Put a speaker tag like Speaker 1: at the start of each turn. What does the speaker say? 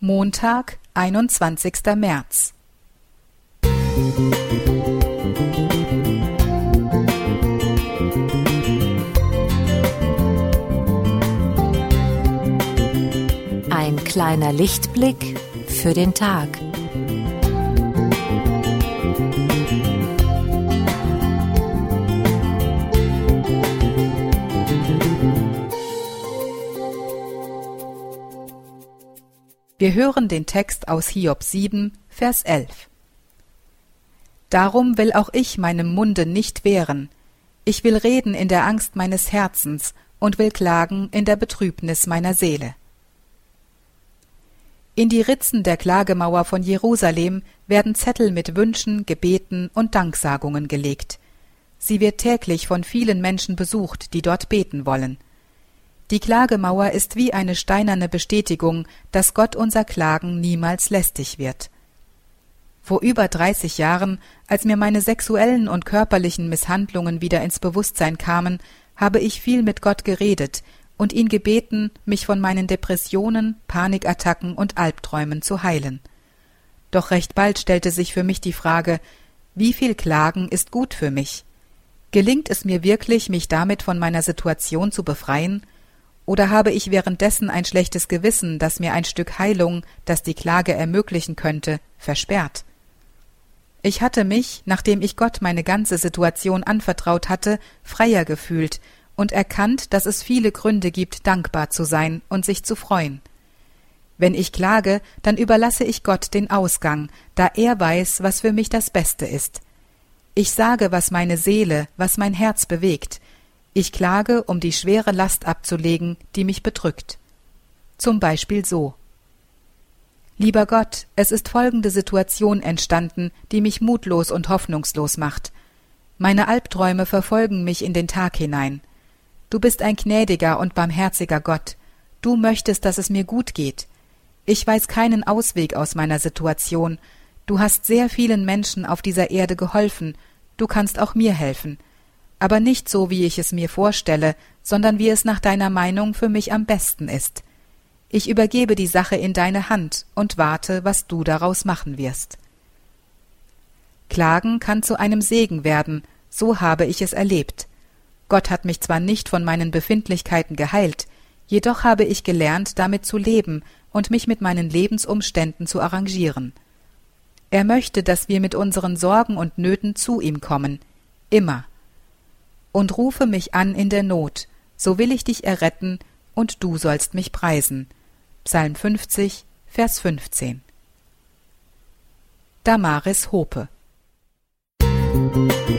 Speaker 1: Montag, einundzwanzigster März.
Speaker 2: Ein kleiner Lichtblick für den Tag.
Speaker 1: Wir hören den Text aus Hiob 7, Vers 11. Darum will auch ich meinem Munde nicht wehren. Ich will reden in der Angst meines Herzens und will klagen in der Betrübnis meiner Seele. In die Ritzen der Klagemauer von Jerusalem werden Zettel mit Wünschen, Gebeten und Danksagungen gelegt. Sie wird täglich von vielen Menschen besucht, die dort beten wollen. Die Klagemauer ist wie eine steinerne Bestätigung, dass Gott unser Klagen niemals lästig wird. Vor über dreißig Jahren, als mir meine sexuellen und körperlichen Misshandlungen wieder ins Bewusstsein kamen, habe ich viel mit Gott geredet und ihn gebeten, mich von meinen Depressionen, Panikattacken und Albträumen zu heilen. Doch recht bald stellte sich für mich die Frage, wie viel Klagen ist gut für mich? Gelingt es mir wirklich, mich damit von meiner Situation zu befreien? Oder habe ich währenddessen ein schlechtes Gewissen, das mir ein Stück Heilung, das die Klage ermöglichen könnte, versperrt? Ich hatte mich, nachdem ich Gott meine ganze Situation anvertraut hatte, freier gefühlt und erkannt, dass es viele Gründe gibt, dankbar zu sein und sich zu freuen. Wenn ich klage, dann überlasse ich Gott den Ausgang, da er weiß, was für mich das Beste ist. Ich sage, was meine Seele, was mein Herz bewegt, ich klage, um die schwere Last abzulegen, die mich bedrückt. Zum Beispiel so. Lieber Gott, es ist folgende Situation entstanden, die mich mutlos und hoffnungslos macht. Meine Albträume verfolgen mich in den Tag hinein. Du bist ein gnädiger und barmherziger Gott. Du möchtest, dass es mir gut geht. Ich weiß keinen Ausweg aus meiner Situation. Du hast sehr vielen Menschen auf dieser Erde geholfen. Du kannst auch mir helfen aber nicht so, wie ich es mir vorstelle, sondern wie es nach deiner Meinung für mich am besten ist. Ich übergebe die Sache in deine Hand und warte, was du daraus machen wirst. Klagen kann zu einem Segen werden, so habe ich es erlebt. Gott hat mich zwar nicht von meinen Befindlichkeiten geheilt, jedoch habe ich gelernt, damit zu leben und mich mit meinen Lebensumständen zu arrangieren. Er möchte, dass wir mit unseren Sorgen und Nöten zu ihm kommen, immer und rufe mich an in der Not, so will ich dich erretten, und du sollst mich preisen. Psalm 50, Vers 15. Damaris Hope Musik